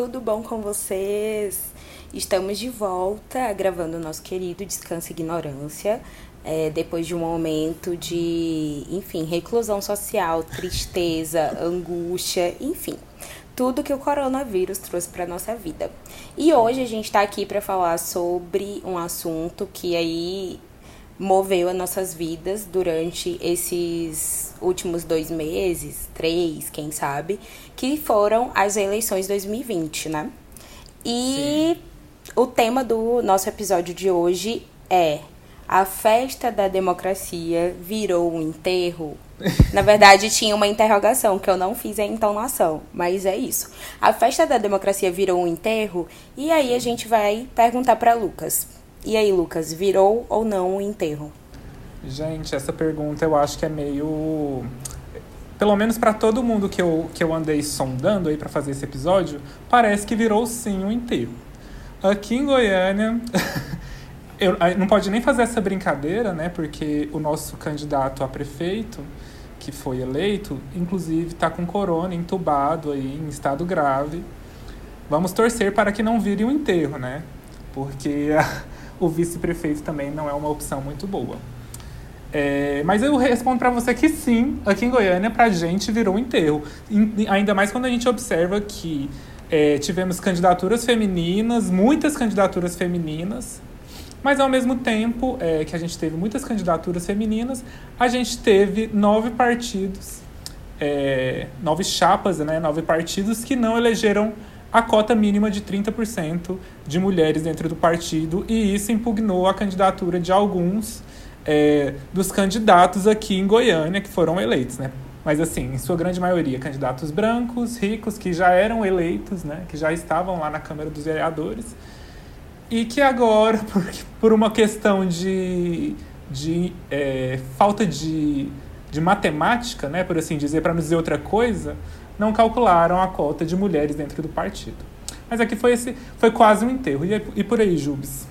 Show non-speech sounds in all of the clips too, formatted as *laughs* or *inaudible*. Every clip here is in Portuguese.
Tudo bom com vocês? Estamos de volta gravando o nosso querido Descanso e Ignorância, é, depois de um momento de, enfim, reclusão social, tristeza, *laughs* angústia, enfim, tudo que o coronavírus trouxe para nossa vida. E hoje a gente está aqui para falar sobre um assunto que aí moveu as nossas vidas durante esses últimos dois meses, três, quem sabe, que foram as eleições 2020, né? E Sim. o tema do nosso episódio de hoje é a festa da democracia virou um enterro. *laughs* Na verdade, tinha uma interrogação que eu não fiz a entonação, mas é isso. A festa da democracia virou um enterro, e aí a gente vai perguntar para Lucas. E aí, Lucas, virou ou não um enterro? Gente, essa pergunta eu acho que é meio pelo menos para todo mundo que eu, que eu andei sondando aí para fazer esse episódio, parece que virou sim um enterro. Aqui em Goiânia, *laughs* eu, não pode nem fazer essa brincadeira, né? Porque o nosso candidato a prefeito, que foi eleito, inclusive está com corona, entubado aí, em estado grave. Vamos torcer para que não vire um enterro, né? Porque a, o vice-prefeito também não é uma opção muito boa. É, mas eu respondo para você que sim, aqui em Goiânia, para a gente virou um enterro. ainda mais quando a gente observa que é, tivemos candidaturas femininas, muitas candidaturas femininas, mas ao mesmo tempo é, que a gente teve muitas candidaturas femininas, a gente teve nove partidos, é, nove chapas, né, nove partidos que não elegeram a cota mínima de 30% de mulheres dentro do partido, e isso impugnou a candidatura de alguns é, dos candidatos aqui em Goiânia que foram eleitos, né? Mas assim, em sua grande maioria, candidatos brancos, ricos, que já eram eleitos, né? Que já estavam lá na Câmara dos Vereadores e que agora, *laughs* por, por uma questão de, de é, falta de, de matemática, né? Por assim dizer, para não dizer outra coisa, não calcularam a cota de mulheres dentro do partido. Mas aqui foi, esse, foi quase um enterro. E, e por aí, Jubes?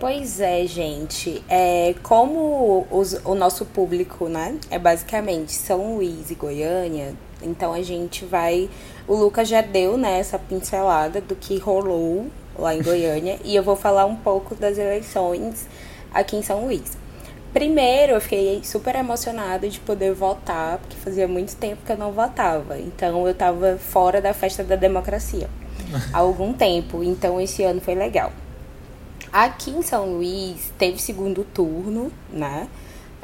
Pois é, gente. É, como os, o nosso público, né, é basicamente São Luís e Goiânia, então a gente vai. O Lucas já deu né, essa pincelada do que rolou lá em Goiânia e eu vou falar um pouco das eleições aqui em São Luís. Primeiro, eu fiquei super emocionada de poder votar, porque fazia muito tempo que eu não votava. Então, eu estava fora da festa da democracia há *laughs* algum tempo. Então, esse ano foi legal. Aqui em São Luís teve segundo turno, né?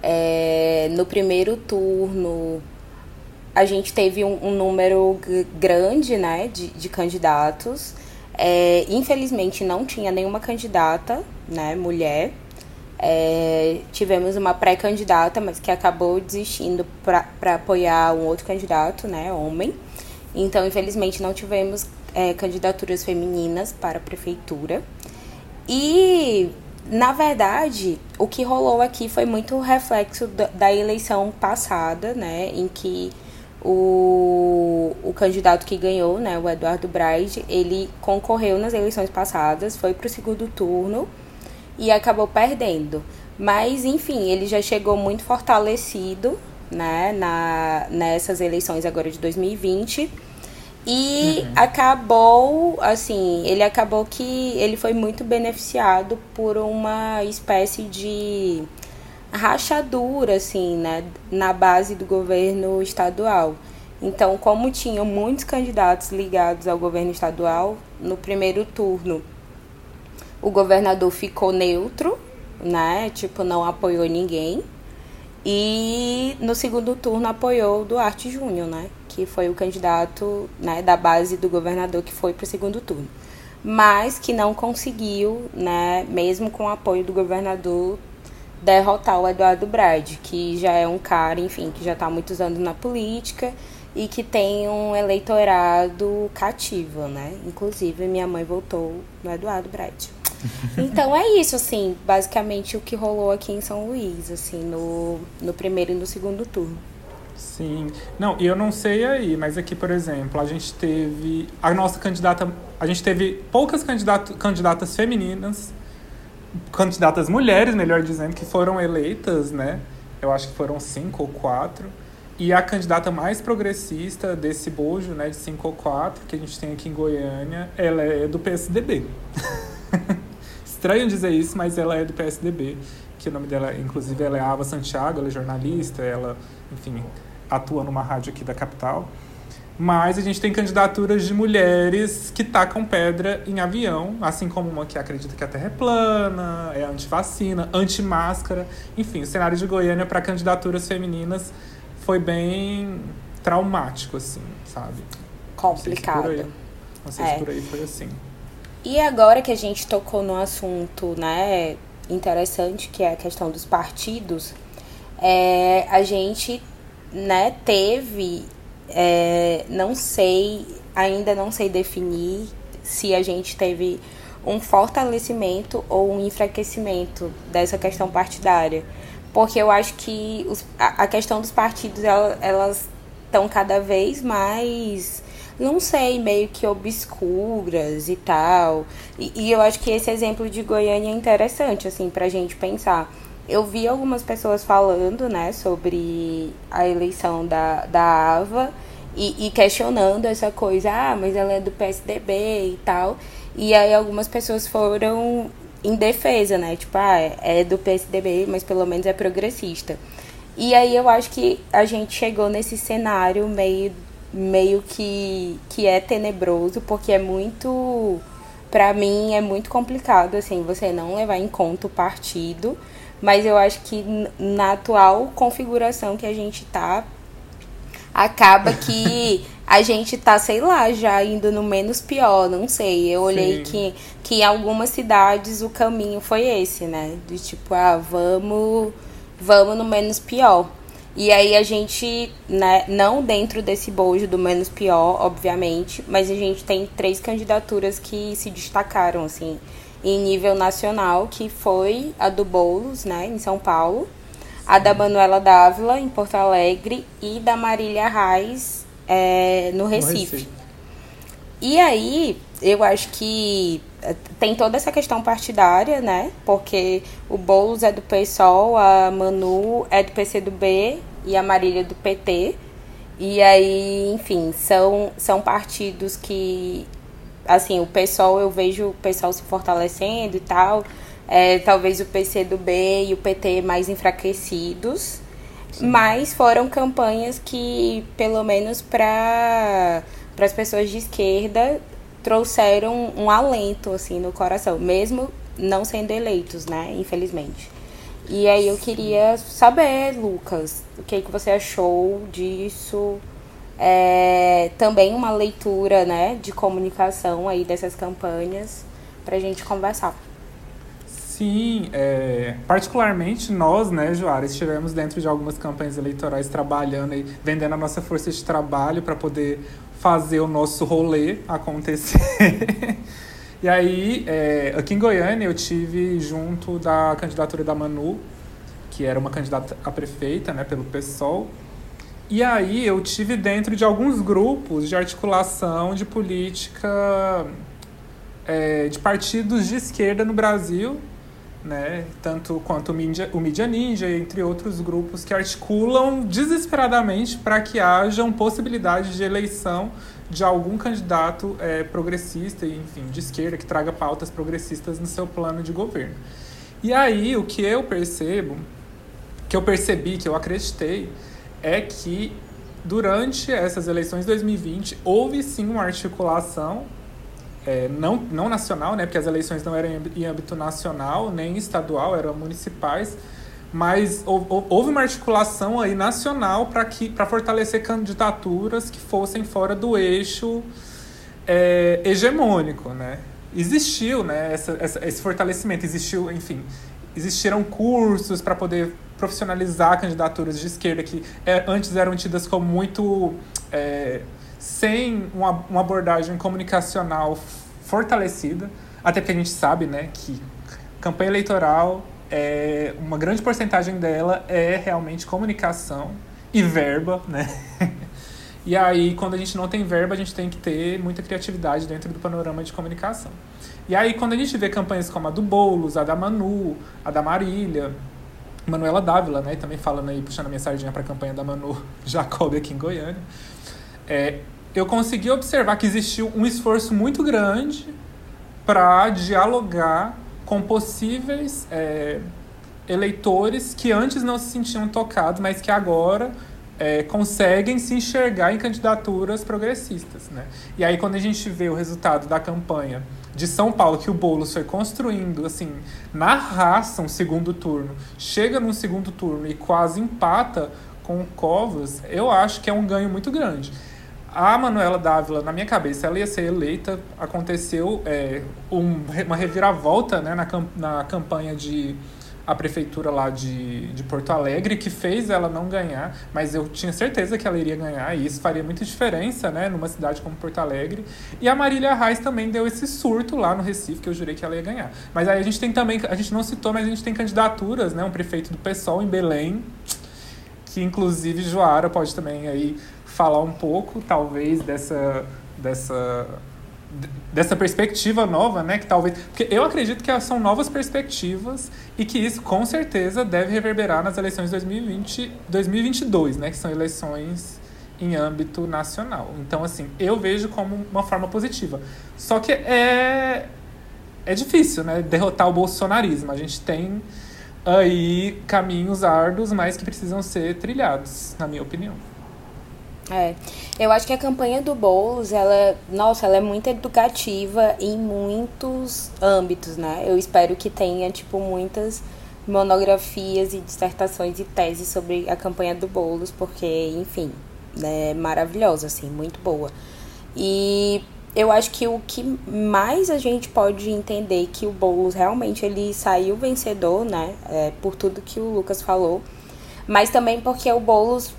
É, no primeiro turno a gente teve um, um número grande, né, de, de candidatos. É, infelizmente não tinha nenhuma candidata, né, mulher. É, tivemos uma pré-candidata, mas que acabou desistindo para apoiar um outro candidato, né, homem. Então, infelizmente, não tivemos é, candidaturas femininas para a prefeitura. E, na verdade, o que rolou aqui foi muito reflexo da, eleição passada, né, em que o, o candidato que ganhou, né, o Eduardo Braide, ele concorreu nas eleições passadas, foi para o segundo turno e acabou perdendo. Mas, enfim, ele já chegou muito fortalecido, né, na, nessas eleições agora de 2020 e uhum. acabou, assim, ele acabou que ele foi muito beneficiado por uma espécie de rachadura, assim, né, na base do governo estadual. Então, como tinham muitos candidatos ligados ao governo estadual, no primeiro turno o governador ficou neutro, né? Tipo, não apoiou ninguém. E no segundo turno apoiou Duarte Júnior, né? que foi o candidato né, da base do governador que foi para o segundo turno. Mas que não conseguiu, né, mesmo com o apoio do governador, derrotar o Eduardo Brade, que já é um cara, enfim, que já está muitos anos na política e que tem um eleitorado cativo, né? Inclusive, minha mãe votou no Eduardo Brade. *laughs* Então é isso, assim, basicamente o que rolou aqui em São Luís, assim, no, no primeiro e no segundo turno. Sim. Não, eu não sei aí, mas aqui, por exemplo, a gente teve. A nossa candidata. A gente teve poucas candidato, candidatas femininas, candidatas mulheres, melhor dizendo, que foram eleitas, né? Eu acho que foram cinco ou quatro. E a candidata mais progressista desse bojo, né, de 5 ou 4, que a gente tem aqui em Goiânia, ela é do PSDB. *laughs* Estranho dizer isso, mas ela é do PSDB, que o nome dela, inclusive, ela é Ava Santiago, ela é jornalista, ela, enfim, atua numa rádio aqui da capital. Mas a gente tem candidaturas de mulheres que tacam pedra em avião, assim como uma que acredita que a Terra é plana, é anti-vacina, anti-máscara. Enfim, o cenário de Goiânia para candidaturas femininas foi bem traumático, assim, sabe? Complicado. Não sei se por aí, sei é. se por aí foi assim. E agora que a gente tocou no assunto, né, interessante, que é a questão dos partidos, é, a gente, né, teve, é, não sei, ainda não sei definir se a gente teve um fortalecimento ou um enfraquecimento dessa questão partidária. Porque eu acho que os, a, a, questão dos partidos elas estão cada vez mais não sei, meio que obscuras e tal. E, e, eu acho que esse exemplo de Goiânia é interessante, assim, pra gente pensar. Eu vi algumas pessoas falando, né, sobre a eleição da, da AVA e, e questionando essa coisa, ah, mas ela é do PSDB e tal. E aí algumas pessoas foram em defesa, né? Tipo, ah, é do PSDB, mas pelo menos é progressista. E aí eu acho que a gente chegou nesse cenário meio, meio que, que é tenebroso, porque é muito. Pra mim é muito complicado, assim, você não levar em conta o partido. Mas eu acho que na atual configuração que a gente tá, acaba que *laughs* a gente tá, sei lá, já indo no menos pior, não sei. Eu olhei que, que em algumas cidades o caminho foi esse, né? De tipo, ah, vamos, vamos no menos pior. E aí a gente, né, não dentro desse bojo do menos pior, obviamente, mas a gente tem três candidaturas que se destacaram, assim, em nível nacional, que foi a do Boulos, né, em São Paulo, a da Manuela Dávila, em Porto Alegre, e da Marília Reis, é, no, Recife. no Recife. E aí, eu acho que tem toda essa questão partidária, né? Porque o Boulos é do PSOL, a Manu é do PCdoB e a Marília do PT. E aí, enfim, são, são partidos que, assim, o PSOL, eu vejo o PSOL se fortalecendo e tal. É, talvez o PCdoB e o PT mais enfraquecidos. Mas foram campanhas que, pelo menos para as pessoas de esquerda, trouxeram um alento assim no coração, mesmo não sendo eleitos, né? Infelizmente. E aí eu queria saber, Lucas, o que, que você achou disso? É, também uma leitura né, de comunicação aí dessas campanhas para a gente conversar. Sim, é, particularmente nós, né, Joara, estivemos dentro de algumas campanhas eleitorais trabalhando e vendendo a nossa força de trabalho para poder fazer o nosso rolê acontecer. *laughs* e aí, é, aqui em Goiânia, eu tive junto da candidatura da Manu, que era uma candidata a prefeita, né, pelo PSOL. E aí eu tive dentro de alguns grupos de articulação de política é, de partidos de esquerda no Brasil, né? Tanto quanto o Mídia, o Mídia Ninja, entre outros grupos que articulam desesperadamente para que hajam possibilidade de eleição de algum candidato é, progressista, enfim, de esquerda, que traga pautas progressistas no seu plano de governo. E aí, o que eu percebo, que eu percebi, que eu acreditei, é que durante essas eleições de 2020 houve sim uma articulação é, não, não nacional, né, porque as eleições não eram em âmbito nacional, nem estadual, eram municipais, mas houve uma articulação aí nacional para fortalecer candidaturas que fossem fora do eixo é, hegemônico, né? Existiu, né, essa, essa, esse fortalecimento, existiu, enfim, existiram cursos para poder profissionalizar candidaturas de esquerda que é, antes eram tidas como muito é, sem uma, uma abordagem comunicacional fortalecida, até porque a gente sabe né, que campanha eleitoral, é, uma grande porcentagem dela é realmente comunicação e verba, né? *laughs* E aí, quando a gente não tem verba, a gente tem que ter muita criatividade dentro do panorama de comunicação. E aí, quando a gente vê campanhas como a do Boulos, a da Manu, a da Marília, Manuela Dávila, né? Também falando aí, puxando a minha sardinha para a campanha da Manu *laughs* Jacob aqui em Goiânia. É, eu consegui observar que existiu um esforço muito grande para dialogar com possíveis é, eleitores que antes não se sentiam tocados, mas que agora é, conseguem se enxergar em candidaturas progressistas. Né? E aí, quando a gente vê o resultado da campanha de São Paulo, que o Boulos foi construindo, assim, na raça um segundo turno, chega num segundo turno e quase empata com o Covas, eu acho que é um ganho muito grande. A Manuela Dávila, na minha cabeça, ela ia ser eleita. Aconteceu é, um, uma reviravolta né, na, na campanha de a prefeitura lá de, de Porto Alegre, que fez ela não ganhar, mas eu tinha certeza que ela iria ganhar, e isso faria muita diferença, né, numa cidade como Porto Alegre. E a Marília Reis também deu esse surto lá no Recife, que eu jurei que ela ia ganhar. Mas aí a gente tem também, a gente não citou, mas a gente tem candidaturas, né, um prefeito do PSOL em Belém, que inclusive Joara pode também aí falar um pouco, talvez, dessa, dessa dessa perspectiva nova, né, que talvez, porque eu acredito que são novas perspectivas e que isso com certeza deve reverberar nas eleições de 2020, 2022, né, que são eleições em âmbito nacional. Então, assim, eu vejo como uma forma positiva. Só que é é difícil, né, derrotar o bolsonarismo. A gente tem aí caminhos árduos, mas que precisam ser trilhados, na minha opinião. É, eu acho que a campanha do Boulos, ela, nossa, ela é muito educativa em muitos âmbitos, né? Eu espero que tenha, tipo, muitas monografias e dissertações e teses sobre a campanha do Boulos, porque, enfim, é maravilhosa, assim, muito boa. E eu acho que o que mais a gente pode entender que o Boulos realmente ele saiu vencedor, né? É, por tudo que o Lucas falou mas também porque o Boulos,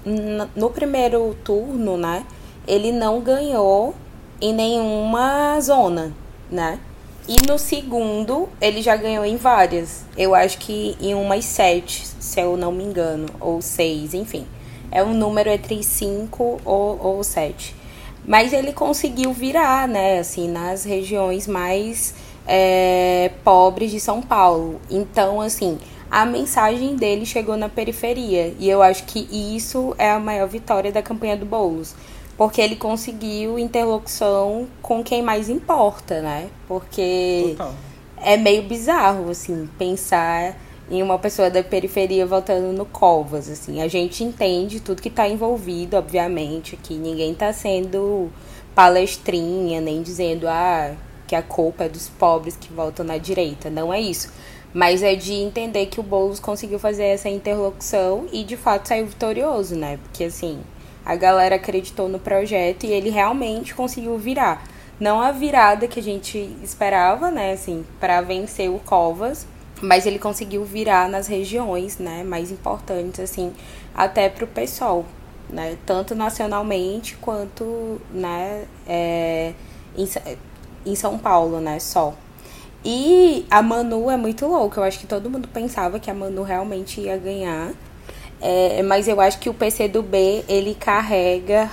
no primeiro turno, né, ele não ganhou em nenhuma zona, né? E no segundo, ele já ganhou em várias. Eu acho que em umas sete, se eu não me engano, ou seis, enfim. É um número entre cinco ou, ou sete. Mas ele conseguiu virar, né, assim, nas regiões mais é, pobres de São Paulo. Então, assim, a mensagem dele chegou na periferia. E eu acho que isso é a maior vitória da campanha do Boulos. Porque ele conseguiu interlocução com quem mais importa, né? Porque Total. é meio bizarro, assim, pensar em uma pessoa da periferia votando no Covas, assim. A gente entende tudo que está envolvido, obviamente, que ninguém está sendo palestrinha, nem dizendo, ah, que a culpa é dos pobres que votam na direita. Não é isso. Mas é de entender que o Boulos conseguiu fazer essa interlocução e de fato saiu vitorioso, né? Porque assim, a galera acreditou no projeto e ele realmente conseguiu virar. Não a virada que a gente esperava, né, assim, para vencer o Covas, mas ele conseguiu virar nas regiões, né, mais importantes assim, até pro pessoal, né, tanto nacionalmente quanto, né, é, em, em São Paulo, né, só. E a Manu é muito louca. Eu acho que todo mundo pensava que a Manu realmente ia ganhar. É, mas eu acho que o PC do B, ele carrega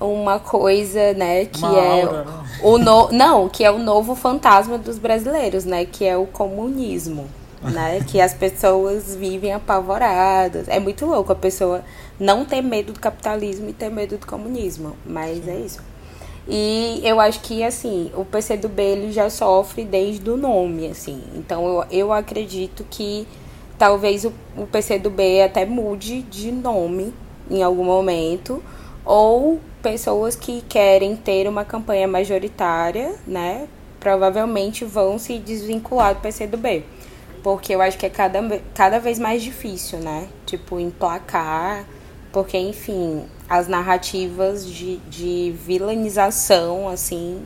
uma coisa, né, que uma é aura, né? o no... não, que é o novo fantasma dos brasileiros, né, que é o comunismo, né, que as pessoas vivem apavoradas. É muito louco a pessoa não ter medo do capitalismo e ter medo do comunismo, mas é isso. E eu acho que, assim, o PCdoB ele já sofre desde o nome, assim. Então, eu, eu acredito que talvez o, o PCdoB até mude de nome em algum momento. Ou pessoas que querem ter uma campanha majoritária, né? Provavelmente vão se desvincular do PCdoB. Porque eu acho que é cada, cada vez mais difícil, né? Tipo, emplacar. Porque, enfim, as narrativas de, de vilanização, assim,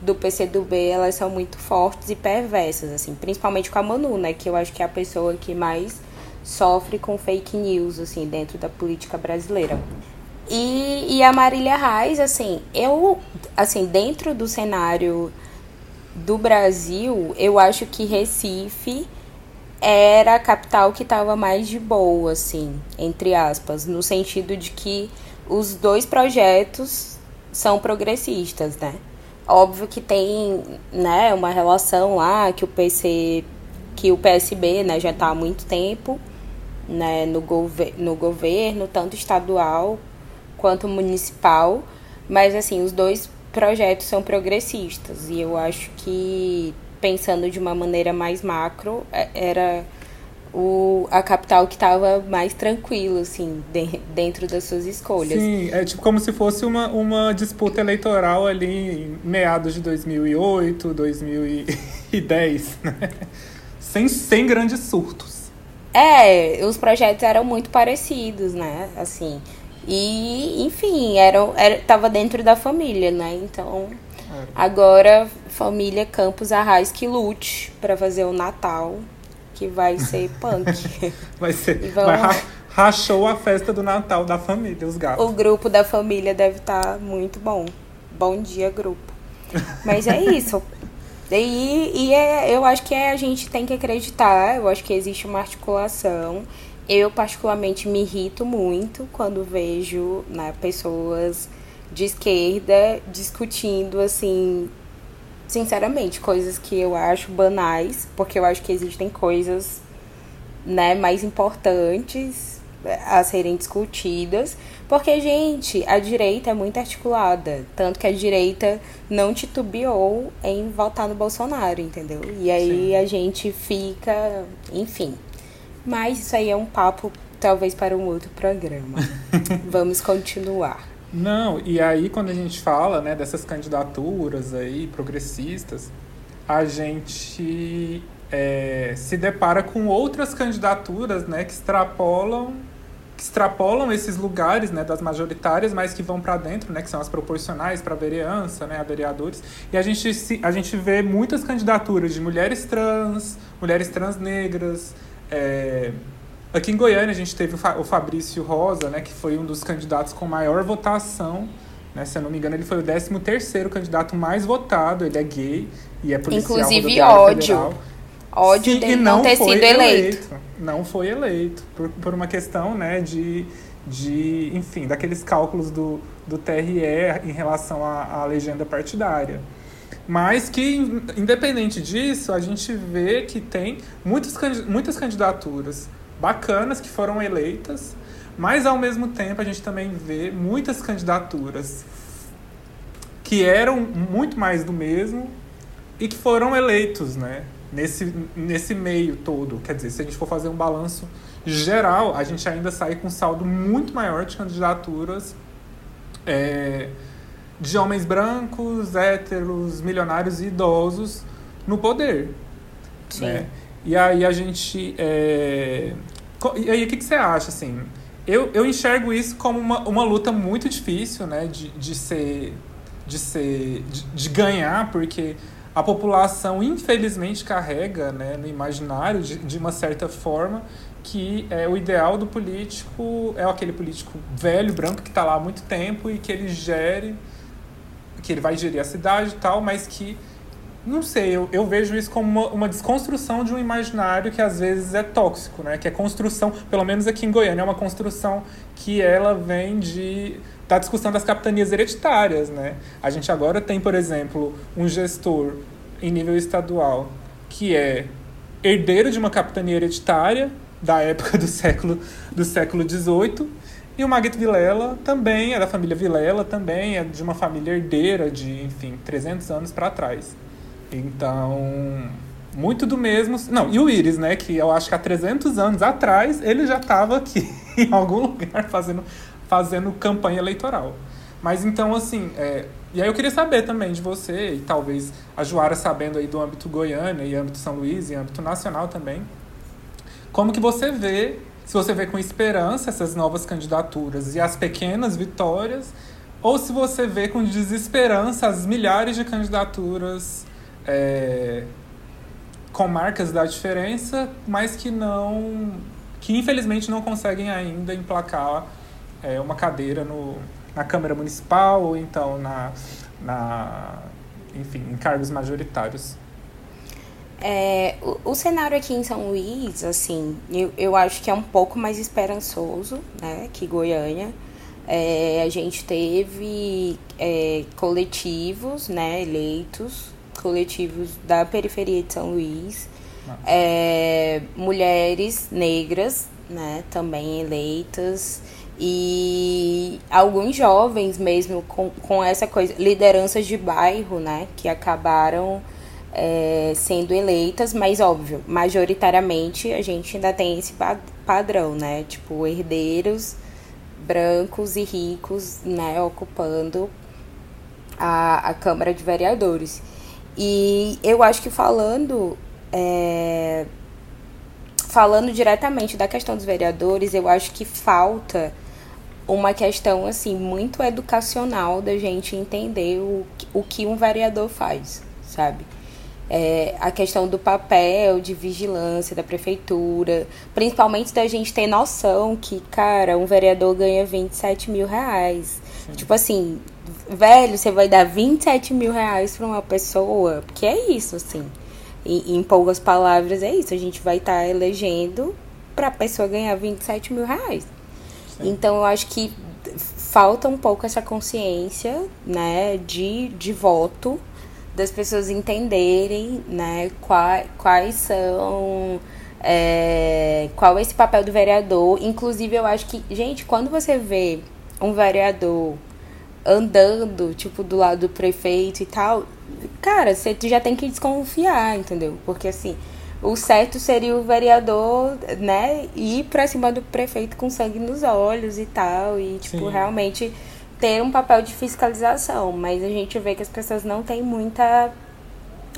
do PCdoB, elas são muito fortes e perversas, assim, principalmente com a Manu, né, que eu acho que é a pessoa que mais sofre com fake news, assim, dentro da política brasileira. E, e a Marília Reis, assim, eu, assim, dentro do cenário do Brasil, eu acho que Recife era a capital que estava mais de boa, assim, entre aspas, no sentido de que os dois projetos são progressistas, né? Óbvio que tem, né, uma relação lá que o PC, que o PSB, né, já está há muito tempo né, no, gover no governo, tanto estadual quanto municipal, mas assim, os dois projetos são progressistas e eu acho que pensando de uma maneira mais macro, é, era o, a capital que estava mais tranquilo, assim, de, dentro das suas escolhas. Sim, é tipo como se fosse uma, uma disputa eleitoral ali em meados de 2008, 2010, *laughs* né? Sem, sem grandes surtos. É, os projetos eram muito parecidos, né? Assim, e, enfim, era, era, tava dentro da família, né? Então, é. agora, família Campos Arraes que lute para fazer o Natal, que vai ser *laughs* punk. vai ser. Vamos... Vai rachou a festa do Natal da família, os gatos. O grupo da família deve estar tá muito bom. Bom dia, grupo. Mas é isso. E, e é, eu acho que é, a gente tem que acreditar, eu acho que existe uma articulação. Eu, particularmente, me irrito muito quando vejo né, pessoas de esquerda discutindo, assim, sinceramente, coisas que eu acho banais, porque eu acho que existem coisas né, mais importantes a serem discutidas. Porque, gente, a direita é muito articulada. Tanto que a direita não titubeou em votar no Bolsonaro, entendeu? E aí Sim. a gente fica. Enfim. Mas isso aí é um papo, talvez, para um outro programa. *laughs* Vamos continuar. Não, e aí quando a gente fala né, dessas candidaturas aí, progressistas, a gente é, se depara com outras candidaturas né, que extrapolam que extrapolam esses lugares né, das majoritárias, mas que vão para dentro, né, que são as proporcionais para a vereança, né, a vereadores. E a gente, se, a gente vê muitas candidaturas de mulheres trans, mulheres trans negras, é, Aqui em Goiânia a gente teve o Fabrício Rosa, né, que foi um dos candidatos com maior votação. Né, se eu não me engano, ele foi o 13 terceiro candidato mais votado. Ele é gay e é policial Inclusive ódio. Federal. Ódio Sim, de não, não ter sido eleito. eleito. Não foi eleito. Por, por uma questão né, de, de, enfim, daqueles cálculos do, do TRE em relação à, à legenda partidária. Mas que, independente disso, a gente vê que tem muitas, muitas candidaturas bacanas que foram eleitas, mas ao mesmo tempo a gente também vê muitas candidaturas que eram muito mais do mesmo e que foram eleitos, né? Nesse, nesse meio todo. Quer dizer, se a gente for fazer um balanço geral, a gente ainda sai com um saldo muito maior de candidaturas é, de homens brancos, héteros, milionários e idosos no poder. Sim. Né? E aí a gente. É... E aí o que, que você acha, assim? Eu, eu enxergo isso como uma, uma luta muito difícil, né? De, de ser. De ser. De, de ganhar, porque a população infelizmente carrega né, no imaginário, de, de uma certa forma, que é, o ideal do político é aquele político velho, branco, que está lá há muito tempo e que ele gere, que ele vai gerir a cidade e tal, mas que não sei, eu, eu vejo isso como uma, uma, desconstrução de um imaginário que às vezes é tóxico, né? Que é construção, pelo menos aqui em Goiânia, é uma construção que ela vem de da discussão das capitanias hereditárias, né? A gente agora tem, por exemplo, um gestor em nível estadual que é herdeiro de uma capitania hereditária da época do século do século XVIII e o Maguito Vilela também é da família Vilela, também é de uma família herdeira de, enfim, 300 anos para trás. Então, muito do mesmo. Não, e o Iris, né? Que eu acho que há 300 anos atrás ele já estava aqui *laughs* em algum lugar fazendo, fazendo campanha eleitoral. Mas então, assim, é, e aí eu queria saber também de você, e talvez a Joara sabendo aí do âmbito Goiânia e âmbito São Luís e âmbito nacional também, como que você vê, se você vê com esperança essas novas candidaturas e as pequenas vitórias, ou se você vê com desesperança as milhares de candidaturas é, com marcas da diferença, mas que não. que infelizmente não conseguem ainda emplacar é, uma cadeira no, na Câmara Municipal ou então na, na enfim, em cargos majoritários. É, o, o, cenário aqui em São Luís, assim, eu, eu acho que é um pouco mais esperançoso, né, que Goiânia. É, a gente teve é, coletivos, né, eleitos coletivos da periferia de São Luís, é, mulheres negras né, também eleitas. E alguns jovens mesmo com, com essa coisa, lideranças de bairro, né, que acabaram é, sendo eleitas, mas óbvio, majoritariamente a gente ainda tem esse padrão, né, tipo herdeiros brancos e ricos, né, ocupando a, a Câmara de Vereadores. E eu acho que falando é, falando diretamente da questão dos vereadores, eu acho que falta uma questão assim muito educacional da gente entender o, o que um vereador faz, sabe? É, a questão do papel de vigilância da prefeitura, principalmente da gente ter noção que, cara, um vereador ganha 27 mil reais. Sim. Tipo assim, velho, você vai dar 27 mil reais para uma pessoa, porque é isso, assim. E, em poucas palavras, é isso. A gente vai estar tá elegendo para a pessoa ganhar 27 mil reais. Então eu acho que falta um pouco essa consciência, né, de, de voto, das pessoas entenderem, né, quais, quais são. É, qual é esse papel do vereador. Inclusive, eu acho que, gente, quando você vê um vereador andando, tipo, do lado do prefeito e tal, cara, você já tem que desconfiar, entendeu? Porque assim, o certo seria o vereador, né, ir pra cima do prefeito com sangue nos olhos e tal, e, tipo, Sim. realmente ter um papel de fiscalização. Mas a gente vê que as pessoas não têm muita,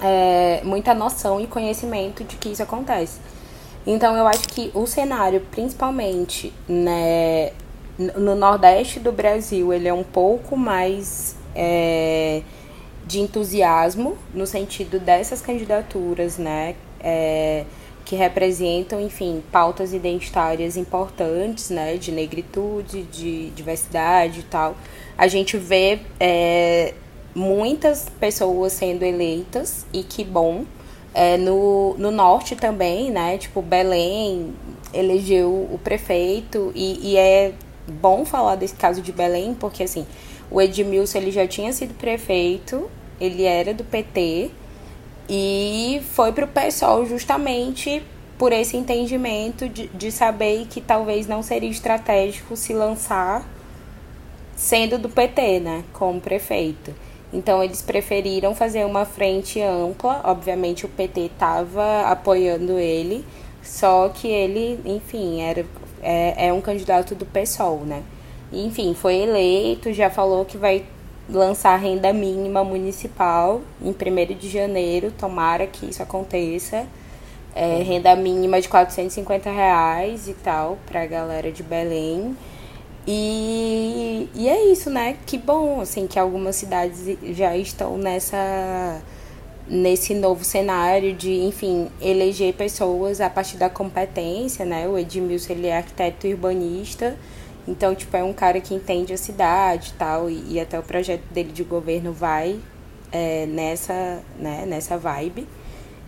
é, muita noção e conhecimento de que isso acontece. Então, eu acho que o cenário, principalmente, né, no Nordeste do Brasil, ele é um pouco mais. É, de entusiasmo no sentido dessas candidaturas, né? é, que representam, enfim, pautas identitárias importantes, né, de negritude, de diversidade e tal. A gente vê é, muitas pessoas sendo eleitas e que bom. É, no, no norte também, né, tipo, Belém elegeu o prefeito e, e é bom falar desse caso de Belém, porque assim, o Edmilson ele já tinha sido prefeito, ele era do PT, e foi para o PSOL justamente por esse entendimento de, de saber que talvez não seria estratégico se lançar sendo do PT, né, como prefeito. Então eles preferiram fazer uma frente ampla, obviamente o PT estava apoiando ele, só que ele, enfim, era é, é um candidato do PSOL, né? Enfim, foi eleito, já falou que vai lançar renda mínima municipal em 1 de janeiro, tomara que isso aconteça. É, renda mínima de 450 reais e tal para a galera de Belém. E, e é isso, né? Que bom, assim, que algumas cidades já estão nessa nesse novo cenário de, enfim, eleger pessoas a partir da competência, né? O Edmilson, ele é arquiteto urbanista, então, tipo, é um cara que entende a cidade tal, e, e até o projeto dele de governo vai é, nessa, né, nessa vibe.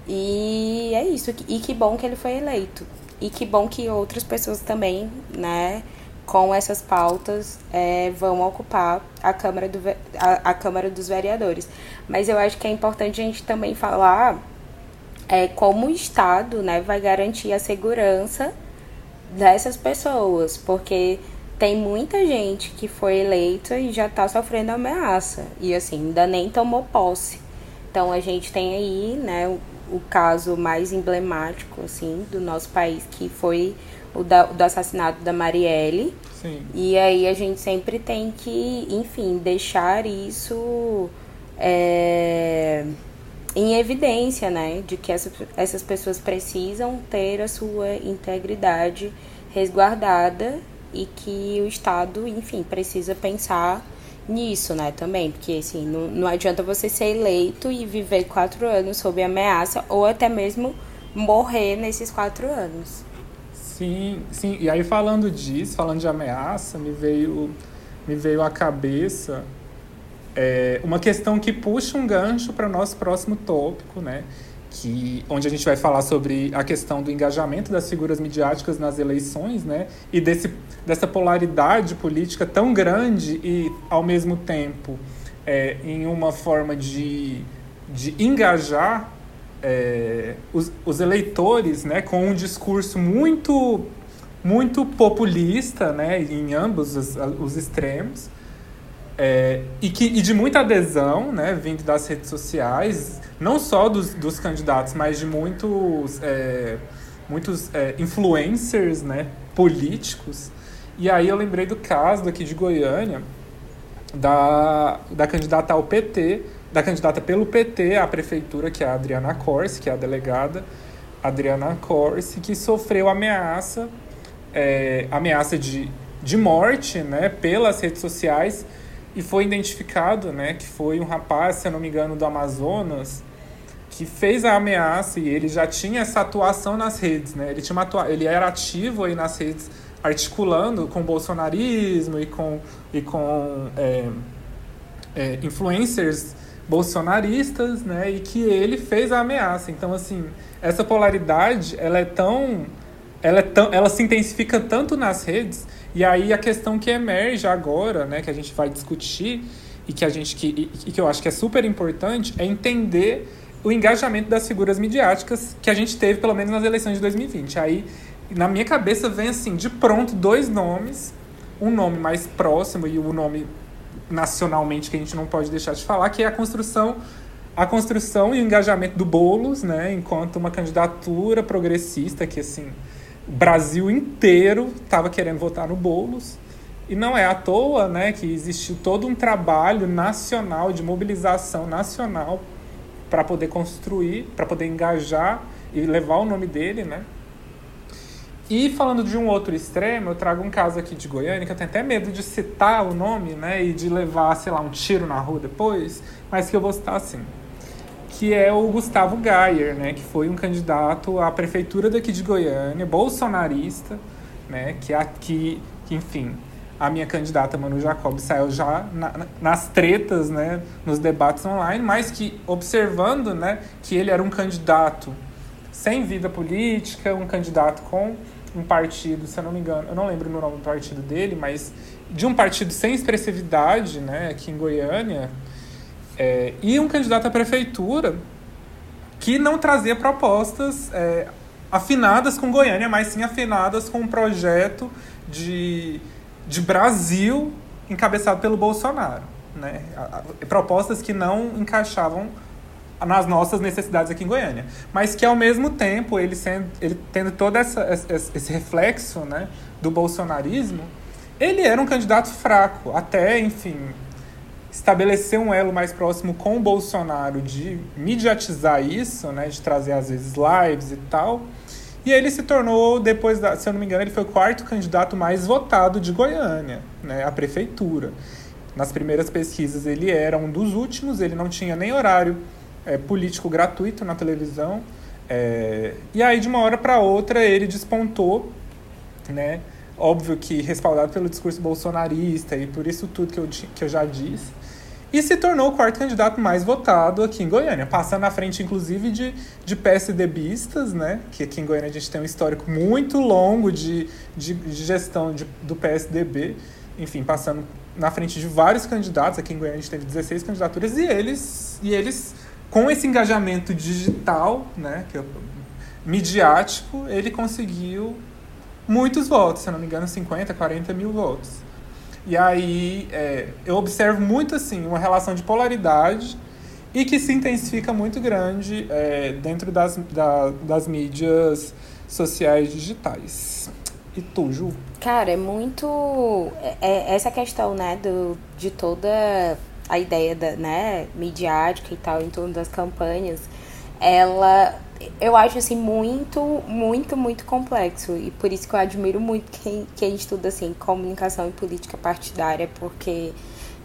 E é isso. E que bom que ele foi eleito. E que bom que outras pessoas também, né, com essas pautas, é, vão ocupar a Câmara, do, a, a Câmara dos Vereadores. Mas eu acho que é importante a gente também falar é, como o Estado né, vai garantir a segurança dessas pessoas, porque tem muita gente que foi eleita e já está sofrendo ameaça. E assim, ainda nem tomou posse. Então a gente tem aí, né, o, o caso mais emblemático, assim, do nosso país, que foi o da, do assassinato da Marielle. Sim. E aí a gente sempre tem que, enfim, deixar isso é, em evidência, né? De que essa, essas pessoas precisam ter a sua integridade resguardada e que o Estado, enfim, precisa pensar nisso, né, também, porque assim, não, não adianta você ser eleito e viver quatro anos sob ameaça ou até mesmo morrer nesses quatro anos. Sim, sim, e aí falando disso, falando de ameaça, me veio, me veio à cabeça é, uma questão que puxa um gancho para o nosso próximo tópico, né, que, onde a gente vai falar sobre a questão do engajamento das figuras midiáticas nas eleições, né? E desse, dessa polaridade política tão grande e, ao mesmo tempo, é, em uma forma de, de engajar é, os, os eleitores né, com um discurso muito muito populista, né, em ambos os, os extremos, é, e, que, e de muita adesão, né, vindo das redes sociais, não só dos, dos candidatos, mas de muitos, é, muitos é, influencers né, políticos. E aí eu lembrei do caso daqui de Goiânia, da, da candidata ao PT, da candidata pelo PT à prefeitura, que é a Adriana Corse, que é a delegada Adriana Corse, que sofreu ameaça, é, ameaça de, de morte né, pelas redes sociais e foi identificado né, que foi um rapaz, se eu não me engano, do Amazonas, que fez a ameaça e ele já tinha essa atuação nas redes, né? Ele, tinha atua... ele era ativo aí nas redes, articulando com o bolsonarismo e com, e com é, é, influencers bolsonaristas, né? E que ele fez a ameaça. Então, assim, essa polaridade, ela é tão... Ela, é tão, ela se intensifica tanto nas redes e aí a questão que emerge agora, né, que a gente vai discutir e que a gente que, e, que eu acho que é super importante é entender o engajamento das figuras midiáticas que a gente teve pelo menos nas eleições de 2020. Aí na minha cabeça vem assim, de pronto dois nomes, um nome mais próximo e o um nome nacionalmente que a gente não pode deixar de falar, que é a construção a construção e o engajamento do Bolos, né, enquanto uma candidatura progressista que assim o Brasil inteiro estava querendo votar no Boulos. E não é à toa né, que existiu todo um trabalho nacional, de mobilização nacional, para poder construir, para poder engajar e levar o nome dele. Né? E falando de um outro extremo, eu trago um caso aqui de Goiânia, que eu tenho até medo de citar o nome né, e de levar, sei lá, um tiro na rua depois, mas que eu vou citar assim que é o Gustavo Gayer, né, que foi um candidato à prefeitura daqui de Goiânia, bolsonarista, né, que, que, que enfim, a minha candidata Manu Jacob saiu já na, nas tretas, né, nos debates online, mas que observando, né, que ele era um candidato sem vida política, um candidato com um partido, se eu não me engano, eu não lembro o nome do partido dele, mas de um partido sem expressividade, né, aqui em Goiânia, é, e um candidato à prefeitura que não trazia propostas é, afinadas com Goiânia, mas sim afinadas com um projeto de, de Brasil encabeçado pelo Bolsonaro. Né? Propostas que não encaixavam nas nossas necessidades aqui em Goiânia. Mas que, ao mesmo tempo, ele, sendo, ele tendo todo essa, esse reflexo né, do bolsonarismo, ele era um candidato fraco, até, enfim, estabelecer um elo mais próximo com o Bolsonaro, de mediatizar isso, né, de trazer às vezes lives e tal. E ele se tornou, depois da, se eu não me engano, ele foi o quarto candidato mais votado de Goiânia, né, à prefeitura. Nas primeiras pesquisas ele era um dos últimos, ele não tinha nem horário é, político gratuito na televisão. É, e aí, de uma hora para outra, ele despontou, né? Óbvio que respaldado pelo discurso bolsonarista e por isso tudo que eu, que eu já disse e se tornou o quarto candidato mais votado aqui em Goiânia, passando na frente, inclusive, de, de PSDBistas, né? Que aqui em Goiânia a gente tem um histórico muito longo de, de, de gestão de, do PSDB, enfim, passando na frente de vários candidatos. Aqui em Goiânia a gente teve 16 candidaturas e eles, e eles com esse engajamento digital, né, que é midiático, ele conseguiu muitos votos, se não me engano, 50, 40 mil votos. E aí é, eu observo muito assim uma relação de polaridade e que se intensifica muito grande é, dentro das, da, das mídias sociais digitais. E tu, Ju? Cara, é muito. É, é, essa questão, né, do, de toda a ideia da, né, midiática e tal, em torno das campanhas, ela eu acho assim muito, muito, muito complexo. E por isso que eu admiro muito quem, quem estuda assim, comunicação e política partidária, porque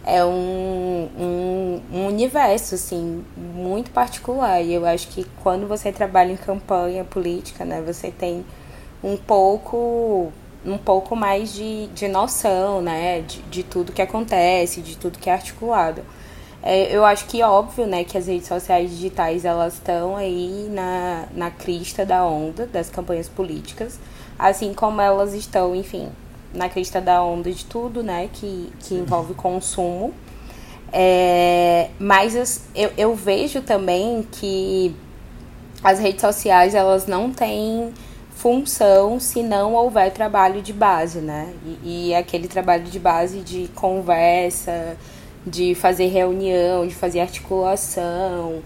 é um, um, um, universo assim, muito particular. E eu acho que quando você trabalha em campanha política, né, você tem um pouco um pouco mais de, de noção né, de, de tudo que acontece, de tudo que é articulado. É, eu acho que é óbvio, né, que as redes sociais digitais elas estão aí na, na crista da onda das campanhas políticas, assim como elas estão, enfim, na crista da onda de tudo, né, que, que envolve consumo. É, mas eu, eu vejo também que as redes sociais elas não têm função se não houver trabalho de base, né? E, e aquele trabalho de base de conversa, de fazer reunião, de fazer articulação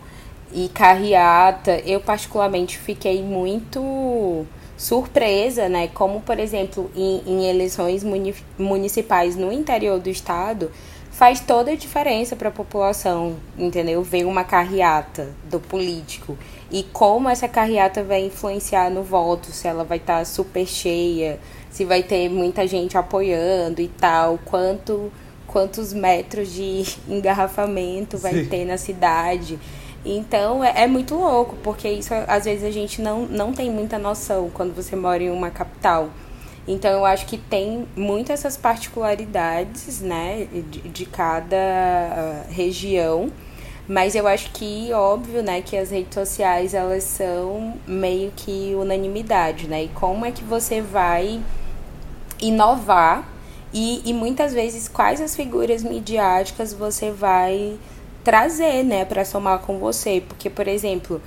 e carreata. Eu particularmente fiquei muito surpresa, né? Como, por exemplo, em, em eleições municipais no interior do estado, faz toda a diferença para a população, entendeu? Ver uma carreata do político e como essa carreata vai influenciar no voto, se ela vai estar tá super cheia, se vai ter muita gente apoiando e tal, quanto quantos metros de *laughs* engarrafamento vai Sim. ter na cidade. Então é, é, muito louco, porque isso às vezes a gente não, não tem muita noção quando você mora em uma capital. Então eu acho que tem muitas essas particularidades, né, de, de cada uh, região. Mas eu acho que, óbvio, né, que as redes sociais, elas são meio que unanimidade, né? E como é que você vai inovar e, e muitas vezes quais as figuras midiáticas você vai trazer, né, para somar com você? Porque, por exemplo,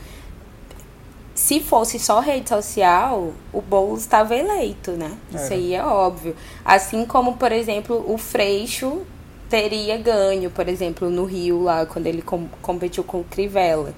se fosse só rede social, o Boulos estava eleito, né? Isso aí é óbvio. Assim como, por exemplo, o Freixo teria ganho, por exemplo, no Rio, lá, quando ele com, competiu com o Crivella.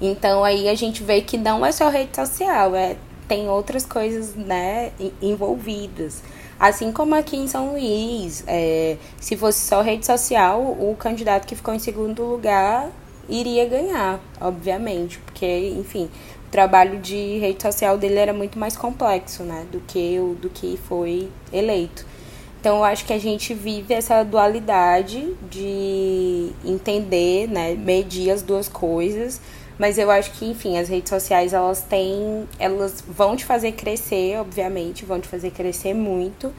Então aí a gente vê que não é só rede social, é, tem outras coisas né, envolvidas. Assim como aqui em São Luís, é, se fosse só rede social, o candidato que ficou em segundo lugar iria ganhar, obviamente, porque, enfim, o trabalho de rede social dele era muito mais complexo, né, do que o do que foi eleito. Então, eu acho que a gente vive essa dualidade de entender, né, medir as duas coisas, mas eu acho que, enfim, as redes sociais, elas têm, elas vão te fazer crescer, obviamente, vão te fazer crescer muito,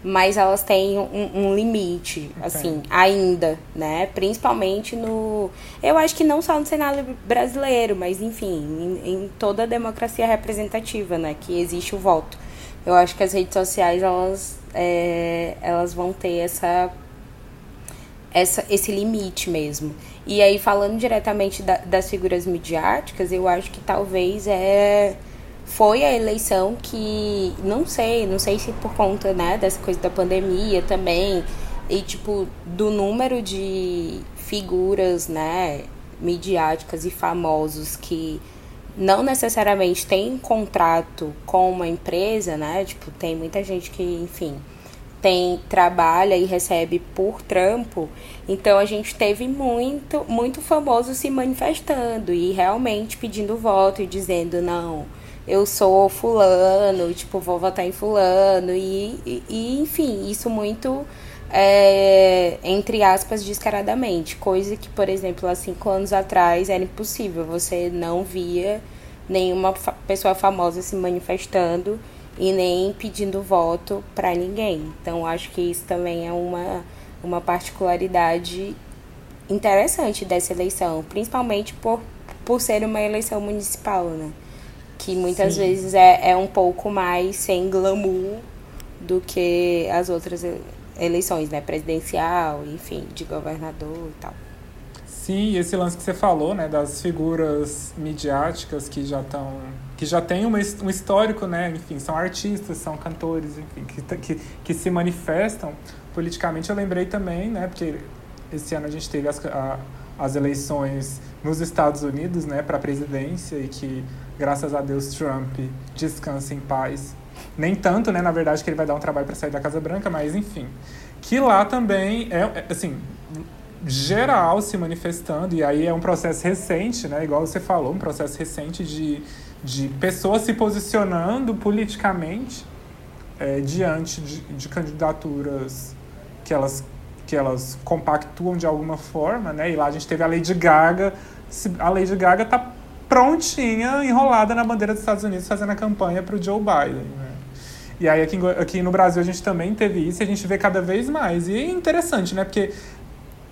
mas elas têm um, um limite, okay. assim, ainda, né? Principalmente no. Eu acho que não só no cenário brasileiro, mas enfim, em, em, toda a democracia representativa, né? Que existe o voto. Eu acho que as redes sociais, elas é, elas vão ter essa, essa, esse limite mesmo. E aí, falando diretamente da, das figuras midiáticas, eu acho que talvez é foi a eleição que não sei, não sei se por conta, né, dessa coisa da pandemia também e tipo do número de figuras, né, midiáticas e famosos que não necessariamente tem contrato com uma empresa, né? Tipo, tem muita gente que, enfim, tem trabalha e recebe por trampo. Então a gente teve muito, muito famoso se manifestando e realmente pedindo voto e dizendo não, eu sou fulano, tipo, vou votar em fulano e, e, e enfim, isso muito é, entre aspas, descaradamente. Coisa que, por exemplo, há cinco anos atrás era impossível. Você não via nenhuma fa pessoa famosa se manifestando e nem pedindo voto para ninguém. Então, acho que isso também é uma, uma particularidade interessante dessa eleição, principalmente por, por ser uma eleição municipal, né? Que muitas Sim. vezes é, é um pouco mais sem glamour do que as outras eleições, né? Presidencial, enfim, de governador e tal. Sim, esse lance que você falou, né, das figuras midiáticas que já estão que já tem um histórico, né, enfim, são artistas, são cantores, enfim, que, que, que se manifestam politicamente. Eu lembrei também, né, porque esse ano a gente teve as, a, as eleições nos Estados Unidos, né, para a presidência e que, graças a Deus, Trump descansa em paz nem tanto, né? Na verdade, que ele vai dar um trabalho para sair da Casa Branca, mas enfim. Que lá também é, é, assim, geral se manifestando, e aí é um processo recente, né? Igual você falou, um processo recente de, de pessoas se posicionando politicamente é, diante de, de candidaturas que elas, que elas compactuam de alguma forma, né? E lá a gente teve a Lady Gaga. A Lady Gaga tá prontinha, enrolada na bandeira dos Estados Unidos, fazendo a campanha para o Joe Biden. Né? E aí aqui, aqui no Brasil a gente também teve isso e a gente vê cada vez mais. E é interessante, né? Porque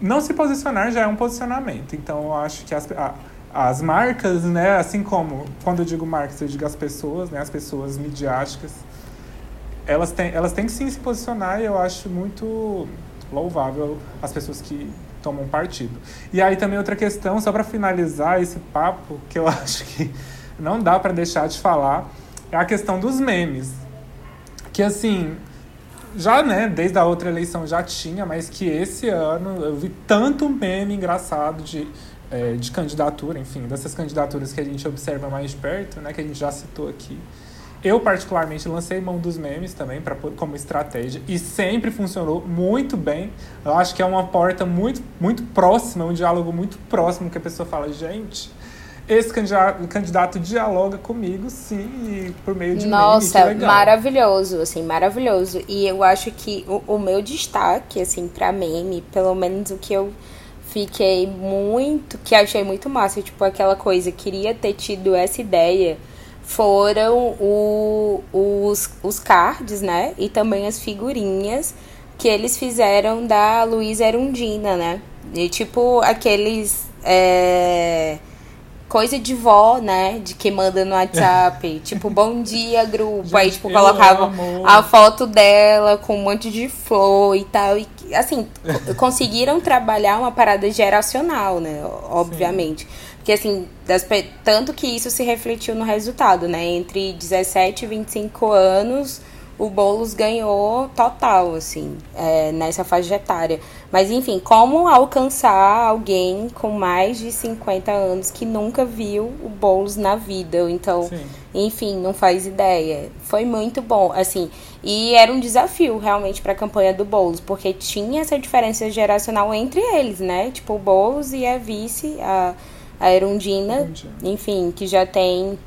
não se posicionar já é um posicionamento. Então eu acho que as, a, as marcas, né? Assim como quando eu digo marcas, eu digo as pessoas, né? As pessoas midiáticas, elas têm, elas têm que sim se posicionar e eu acho muito louvável as pessoas que tomam partido. E aí também outra questão, só para finalizar esse papo, que eu *laughs* acho que não dá para deixar de falar, é a questão dos memes. Que assim, já, né, desde a outra eleição já tinha, mas que esse ano eu vi tanto meme engraçado de, é, de candidatura, enfim, dessas candidaturas que a gente observa mais perto, né, que a gente já citou aqui. Eu, particularmente, lancei mão dos memes também pra, como estratégia e sempre funcionou muito bem. Eu acho que é uma porta muito, muito próxima, um diálogo muito próximo que a pessoa fala, gente, esse candidato, candidato dialoga comigo, sim, por meio de Nossa, meme, maravilhoso, assim, maravilhoso. E eu acho que o, o meu destaque, assim, pra meme, pelo menos o que eu fiquei muito, que achei muito massa, tipo, aquela coisa, queria ter tido essa ideia foram o, os, os cards, né? E também as figurinhas que eles fizeram da Luísa Erundina, né? E tipo aqueles. É, coisa de vó, né? De que manda no WhatsApp. *laughs* tipo, bom dia, grupo. Gente, Aí, tipo, colocavam a foto dela com um monte de flor e tal. E, assim, *laughs* conseguiram trabalhar uma parada geracional, né? Obviamente. Sim. Porque, assim, das, tanto que isso se refletiu no resultado, né? Entre 17 e 25 anos, o Boulos ganhou total, assim, é, nessa faixa etária. Mas, enfim, como alcançar alguém com mais de 50 anos que nunca viu o Boulos na vida? Então, Sim. enfim, não faz ideia. Foi muito bom, assim. E era um desafio, realmente, para a campanha do Boulos, porque tinha essa diferença geracional entre eles, né? Tipo, o Boulos e a vice, a a Erundina, enfim, que já tem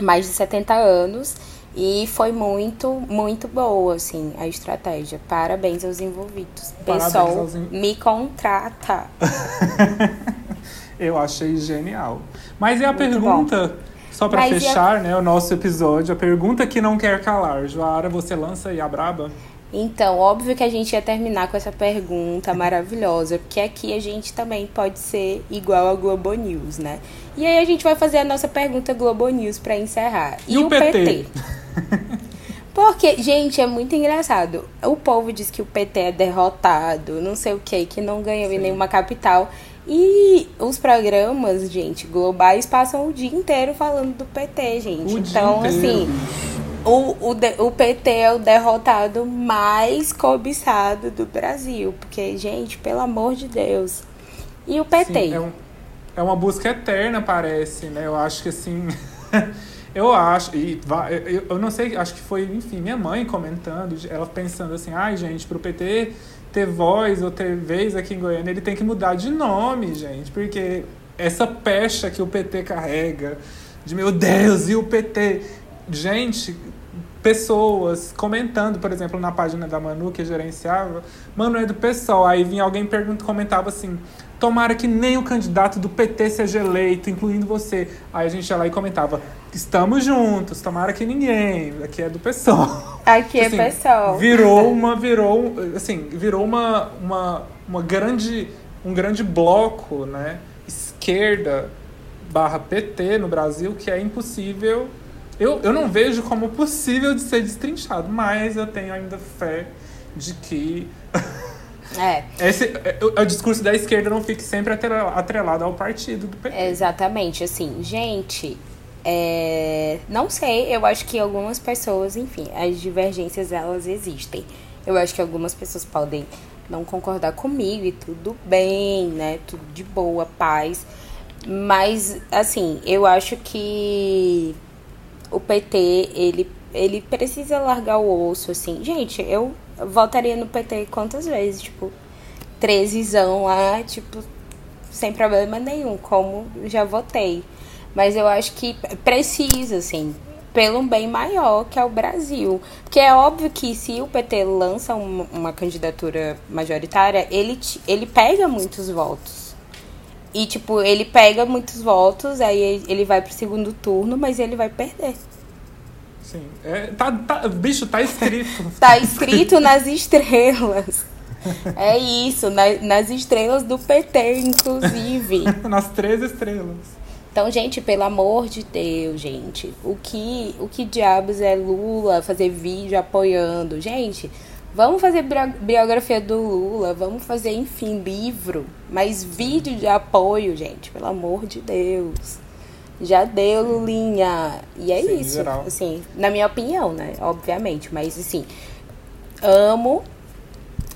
mais de 70 anos. E foi muito, muito boa, assim, a estratégia. Parabéns aos envolvidos. Parabéns Pessoal, aos... me contrata. *laughs* Eu achei genial. Mas e a muito pergunta, bom. só para fechar, a... né, o nosso episódio, a pergunta que não quer calar. Joara, você lança aí a braba? Então, óbvio que a gente ia terminar com essa pergunta maravilhosa, porque aqui a gente também pode ser igual ao Globo News, né? E aí a gente vai fazer a nossa pergunta Globo News para encerrar. E, e o, o PT? PT? Porque, gente, é muito engraçado. O povo diz que o PT é derrotado, não sei o que, que não ganhou Sim. em nenhuma capital. E os programas, gente, globais passam o dia inteiro falando do PT, gente. O então, assim, o, o, o PT é o derrotado mais cobiçado do Brasil. Porque, gente, pelo amor de Deus. E o PT? Sim, é, um, é uma busca eterna, parece, né? Eu acho que assim. *laughs* eu acho, e eu, eu não sei, acho que foi, enfim, minha mãe comentando, ela pensando assim, ai, gente, pro PT ter voz ou ter vez aqui em Goiânia, ele tem que mudar de nome, gente, porque essa pecha que o PT carrega, de meu Deus, e o PT. Gente, pessoas comentando, por exemplo, na página da Manu, que gerenciava, Manu é do PSOL. Aí vinha alguém pergunta, comentava assim: tomara que nem o candidato do PT seja eleito, incluindo você. Aí a gente ia lá e comentava: estamos juntos, tomara que ninguém. Aqui é do PSOL. Aqui é assim, PSOL. Virou uma, virou, assim, virou uma, uma, uma grande, um grande bloco, né? Esquerda barra PT no Brasil que é impossível eu, eu não vejo como possível de ser destrinchado, mas eu tenho ainda fé de que. É. *laughs* Esse, o, o, discurso da esquerda não fique sempre atrelado ao partido do PT. Exatamente, assim, gente. É, não sei, eu acho que algumas pessoas, enfim, as divergências elas existem. Eu acho que algumas pessoas podem não concordar comigo e tudo bem, né? Tudo de boa, paz. Mas, assim, eu acho que o PT, ele, ele precisa largar o osso, assim. Gente, eu votaria no PT quantas vezes? Tipo, 13 lá, tipo, sem problema nenhum, como já votei. Mas eu acho que precisa, assim, pelo um bem maior, que é o Brasil. Porque é óbvio que se o PT lança uma, uma candidatura majoritária, ele, ele pega muitos votos. E, tipo, ele pega muitos votos, aí ele vai pro segundo turno, mas ele vai perder. Sim. É, tá, tá, bicho, tá escrito. *laughs* tá escrito nas estrelas. É isso, na, nas estrelas do PT, inclusive. *laughs* nas três estrelas. Então, gente, pelo amor de Deus, gente, o que, o que diabos é Lula fazer vídeo apoiando? Gente, Vamos fazer biografia do Lula, vamos fazer, enfim, livro, mas vídeo de apoio, gente, pelo amor de Deus. Já deu, Lulinha. E é Sim, isso. geral. Assim, na minha opinião, né? Obviamente. Mas assim, amo.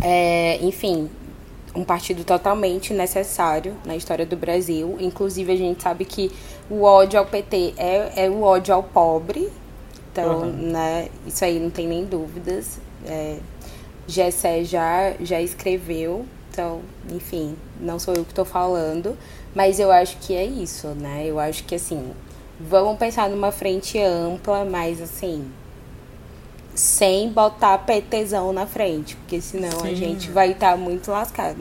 É, enfim, um partido totalmente necessário na história do Brasil. Inclusive, a gente sabe que o ódio ao PT é, é o ódio ao pobre. Então, Uhum. né, isso aí não tem nem dúvidas. É, Gessé já, já escreveu, então, enfim, não sou eu que estou falando, mas eu acho que é isso, né? Eu acho que, assim, vamos pensar numa frente ampla, mas, assim, sem botar PTzão na frente, porque senão a Sim. gente vai estar muito lascado.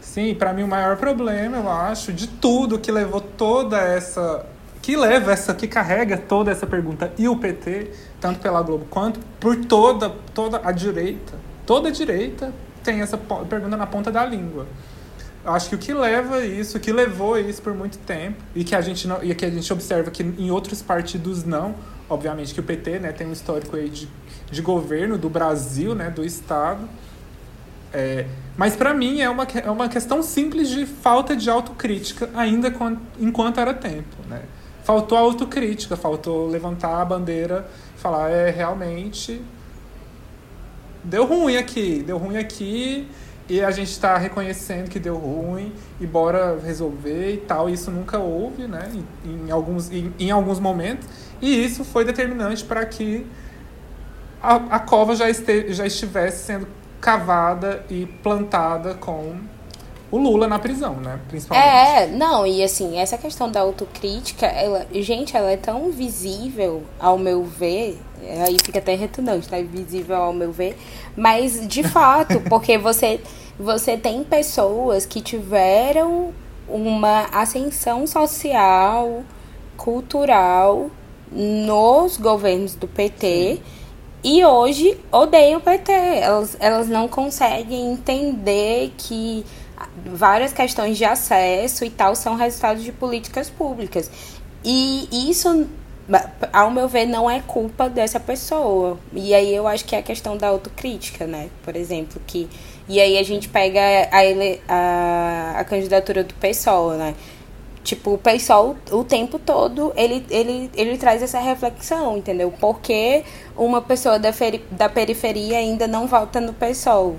Sim, pra mim o maior problema, eu acho, de tudo que levou toda essa. que leva essa. que carrega toda essa pergunta e o PT, tanto pela Globo quanto por toda, toda a direita. Toda direita tem essa pergunta na ponta da língua. Eu acho que o que leva isso, o que levou isso por muito tempo, e que a gente não, e que a gente observa que em outros partidos não, obviamente que o PT né, tem um histórico aí de, de governo do Brasil, né, do Estado. É, mas para mim é uma, é uma questão simples de falta de autocrítica, ainda quan- enquanto era tempo. Né? Faltou autocrítica, faltou levantar a bandeira falar, é realmente. Deu ruim aqui, deu ruim aqui, e a gente está reconhecendo que deu ruim, e bora resolver e tal. Isso nunca houve, né? Em, em alguns, em, em alguns momentos, e isso foi determinante para que a, a cova já, este, já estivesse sendo cavada e plantada com o Lula na prisão, né? Principalmente. É, não, e assim, essa questão da autocrítica, ela, gente, ela é tão visível, ao meu ver, aí fica até retunante, né? Visível ao meu ver, mas de *laughs* fato, porque você, você tem pessoas que tiveram uma ascensão social, cultural nos governos do PT. E hoje odeiam o PT. Elas, elas não conseguem entender que várias questões de acesso e tal são resultados de políticas públicas. E isso, ao meu ver, não é culpa dessa pessoa. E aí eu acho que é a questão da autocrítica, né? Por exemplo, que. E aí a gente pega a, ele, a, a candidatura do PSOL, né? Tipo, o PSOL, o tempo todo, ele, ele, ele traz essa reflexão, entendeu? Por que uma pessoa da, da periferia ainda não vota no PSOL?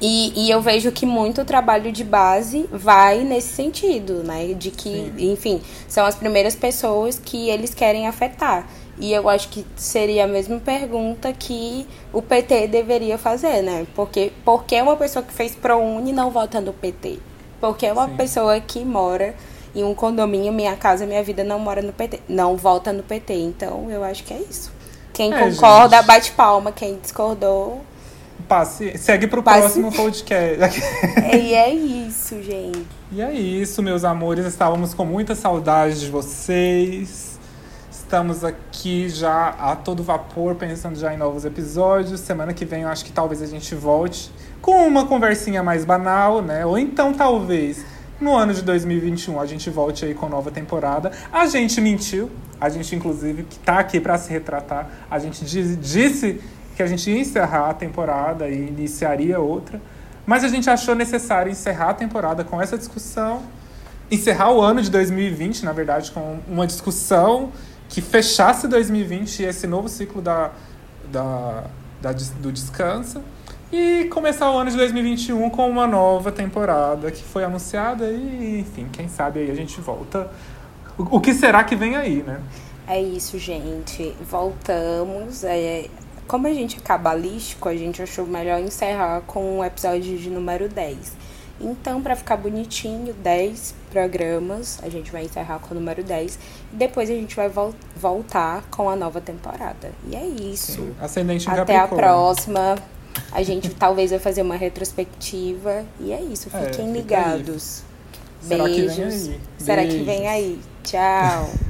E, e eu vejo que muito trabalho de base vai nesse sentido, né? De que, Sim. enfim, são as primeiras pessoas que eles querem afetar. E eu acho que seria a mesma pergunta que o PT deveria fazer, né? Porque, por que uma pessoa que fez ProUni não vota no PT? Porque uma Sim. pessoa que mora em um condomínio, Minha Casa Minha Vida, não mora no PT. Não vota no PT. Então, eu acho que é isso. Quem É, concorda, gente. bate palma. Quem discordou. Passe, segue pro Passe. próximo podcast. *laughs* e é isso, gente. E é isso, meus amores. Estávamos com muita saudade de vocês. Estamos aqui já a todo vapor, pensando já em novos episódios. Semana que vem eu acho que talvez a gente volte com uma conversinha mais banal, né? Ou então talvez no ano de 2021 a gente volte aí com nova temporada. A gente mentiu, a gente inclusive que tá aqui para se retratar, a gente diz- disse que a gente ia encerrar a temporada e iniciaria outra. Mas a gente achou necessário encerrar a temporada com essa discussão, encerrar o ano de 2020, na verdade, com uma discussão que fechasse 2020 e esse novo ciclo da, da, da do descanso. E começar o ano de 2021 com uma nova temporada que foi anunciada e, enfim, quem sabe aí a gente volta. O, o que será que vem aí, né? É isso, gente. Voltamos. É, como a gente é cabalístico, a gente achou melhor encerrar com o episódio de número 10. Então, pra ficar bonitinho, 10 programas, a gente vai encerrar com o número 10. E depois a gente vai vol- voltar com a nova temporada. E é isso. Ascendente em Até a próxima. A gente *laughs* talvez vai fazer uma retrospectiva. E é isso. É, Fiquem fica aí. ligados. Será que vem Beijos. aí? Será que Beijos. vem aí? Tchau. *laughs*